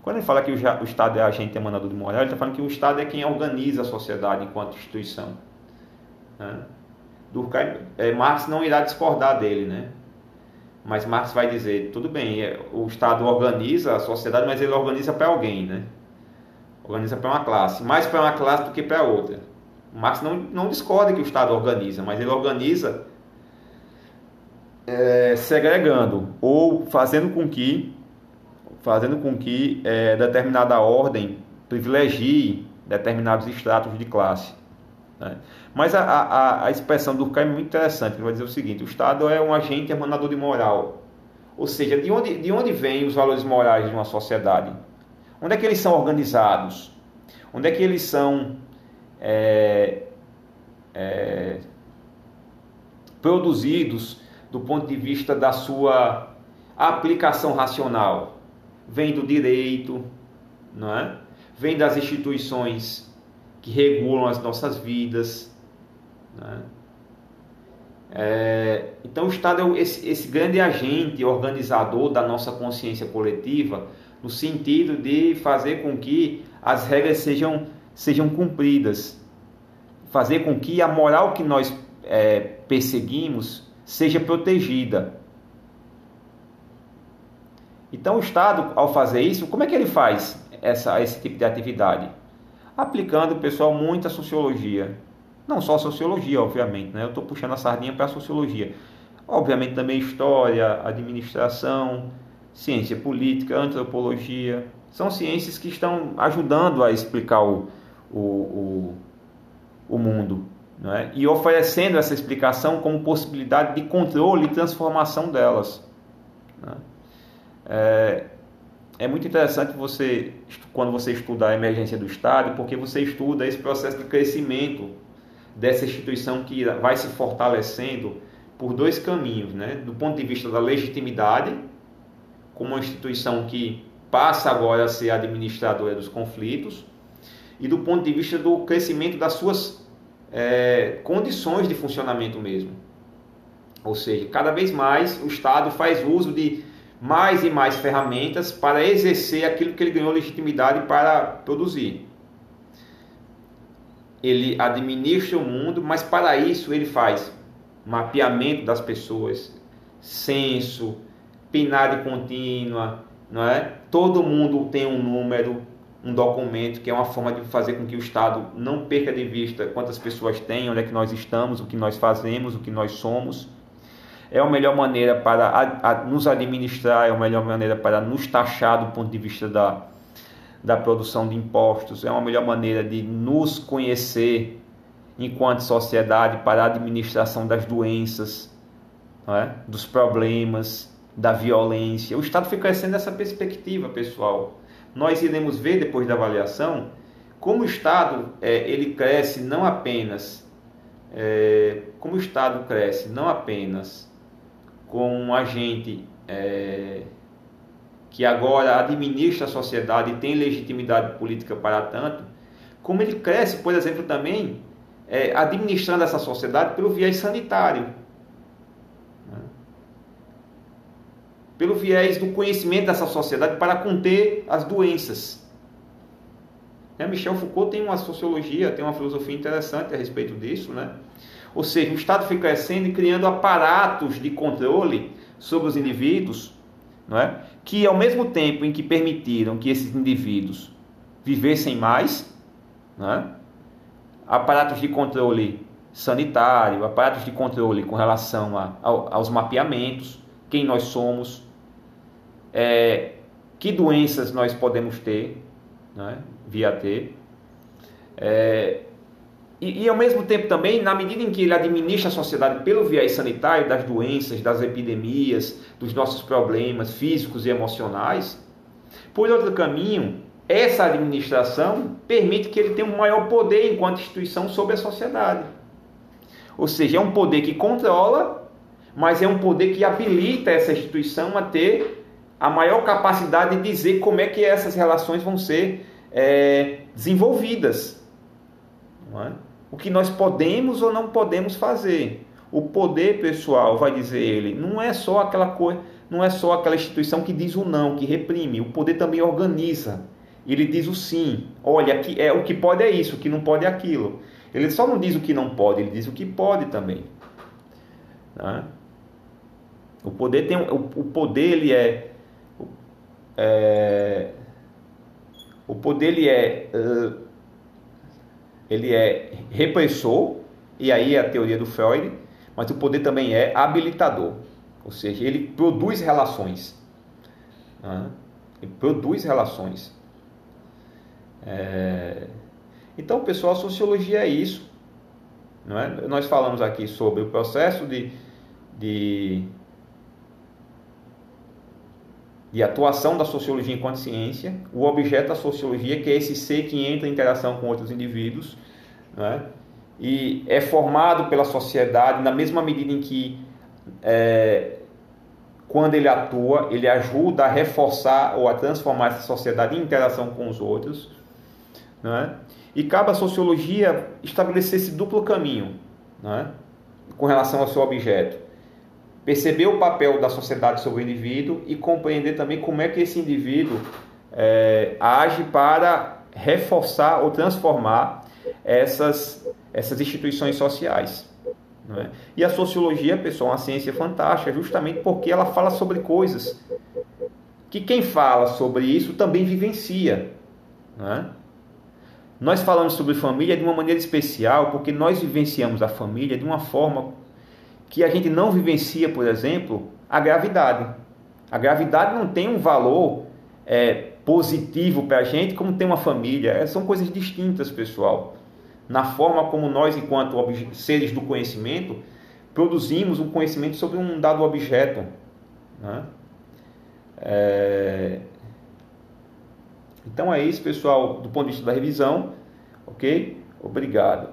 Quando ele fala que o, Estado é agente emanador de moral, ele está falando que o Estado é quem organiza a sociedade enquanto instituição. Né? Durkheim, é, Marx não irá discordar dele, né? Mas Marx vai dizer, tudo bem, é, o Estado organiza a sociedade, mas ele organiza para alguém, né? organiza para uma classe, mais para uma classe do que para outra. Marx não, não discorda que o Estado organiza, mas ele organiza é, segregando ou fazendo com que fazendo com que é, determinada ordem privilegie determinados estratos de classe. Né? Mas a, a, a expressão do Caio é muito interessante, ele vai dizer o seguinte, o Estado é um agente emanador de moral, ou seja, de onde, de onde vêm os valores morais de uma sociedade? Onde é que eles são organizados? Onde é que eles são é, é, produzidos do ponto de vista da sua aplicação racional? Vem do direito, não é? Vem das instituições que regulam as nossas vidas. É? É, então o Estado é esse, esse grande agente organizador da nossa consciência coletiva, no sentido de fazer com que as regras sejam, sejam cumpridas, fazer com que a moral que nós é, perseguimos seja protegida. Então o Estado, ao fazer isso, como é que ele faz essa, esse tipo de atividade? Aplicando, pessoal, muita sociologia. Não só sociologia, obviamente, né? Eu estou puxando a sardinha para a sociologia. Obviamente também história, administração, ciência política, antropologia. São ciências que estão ajudando a explicar o, o, o, o mundo. É? E oferecendo essa explicação como possibilidade de controle e transformação delas. É? é, muito interessante você, quando você estuda a emergência do Estado, porque você estuda esse processo de crescimento dessa instituição que vai se fortalecendo por dois caminhos, né? Do ponto de vista da legitimidade, como uma instituição que passa agora a ser administradora dos conflitos, e do ponto de vista do crescimento das suas é, condições de funcionamento mesmo. Ou seja, cada vez mais o Estado faz uso de mais e mais ferramentas para exercer aquilo que ele ganhou legitimidade para produzir ele administra o mundo, mas para isso ele faz mapeamento das pessoas, censo, PNAD contínua, não é? Todo mundo tem um número, um documento, que é uma forma de fazer com que o Estado não perca de vista quantas pessoas tem, onde é que nós estamos, o que nós fazemos, o que nós somos. É a melhor maneira para a, a, nos administrar, é a melhor maneira para nos taxar do ponto de vista da, da produção de impostos, é uma melhor maneira de nos conhecer enquanto sociedade para a administração das doenças, é? dos problemas, da violência. O Estado fica crescendo nessa perspectiva, pessoal. Nós iremos ver depois da avaliação como o Estado é, ele cresce não apenas é, como o Estado cresce não apenas como um agente é, que agora administra a sociedade e tem legitimidade política para tanto, como ele cresce, por exemplo, também é, administrando essa sociedade pelo viés sanitário. Né? Pelo viés do conhecimento dessa sociedade para conter as doenças. É, Michel Foucault tem uma sociologia, tem uma filosofia interessante a respeito disso, né? Ou seja, o Estado fica crescendo e criando aparatos de controle sobre os indivíduos não é? que ao mesmo tempo em que permitiram que esses indivíduos vivessem mais, não é? aparatos de controle sanitário, aparatos de controle com relação a, aos mapeamentos, quem nós somos, é, que doenças nós podemos ter, é? via ter, é, e, e, ao mesmo tempo também, na medida em que ele administra a sociedade pelo viés sanitário, das doenças, das epidemias, dos nossos problemas físicos e emocionais, por outro caminho, essa administração permite que ele tenha um maior poder enquanto instituição sobre a sociedade. Ou seja, é um poder que controla, mas é um poder que habilita essa instituição a ter a maior capacidade de dizer como é que essas relações vão ser é, desenvolvidas. É? O que nós podemos ou não podemos fazer. O poder pessoal, vai dizer ele, não é só aquela coisa, não é só aquela instituição que diz o não, que reprime. O poder também organiza. Ele diz o sim. Olha, aqui é o que pode é isso, o que não pode é aquilo. Ele só não diz o que não pode, ele diz o que pode também. Tá? O poder tem o, o poder ele é, é o poder ele é uh, ele é repressor, e aí é a teoria do Freud, mas o poder também é habilitador, ou seja, ele produz relações. Né? Ele produz relações. É... Então, pessoal, a sociologia é isso. Não é? Nós falamos aqui sobre o processo de, de, de atuação da sociologia enquanto ciência, o objeto da sociologia, que é esse ser que entra em interação com outros indivíduos, né? e é formado pela sociedade na mesma medida em que, é, quando ele atua, ele ajuda a reforçar ou a transformar essa sociedade em interação com os outros. Né? E cabe à sociologia estabelecer esse duplo caminho. Né? com relação ao seu objeto. Perceber o papel da sociedade sobre o indivíduo e compreender também como é que esse indivíduo é, age para reforçar ou transformar essas, essas instituições sociais. É? E a sociologia, pessoal, é uma ciência fantástica, justamente porque ela fala sobre coisas que quem fala sobre isso também vivencia. É? Nós falamos sobre família de uma maneira especial porque nós vivenciamos a família de uma forma que a gente não vivencia, por exemplo, a gravidade. A gravidade não tem um valor é, positivo para a gente como tem uma família. É, são coisas distintas, pessoal na forma como nós, enquanto seres do conhecimento, produzimos um conhecimento sobre um dado objeto. Né? É... Então é isso, pessoal, do ponto de vista da revisão. Ok? Obrigado.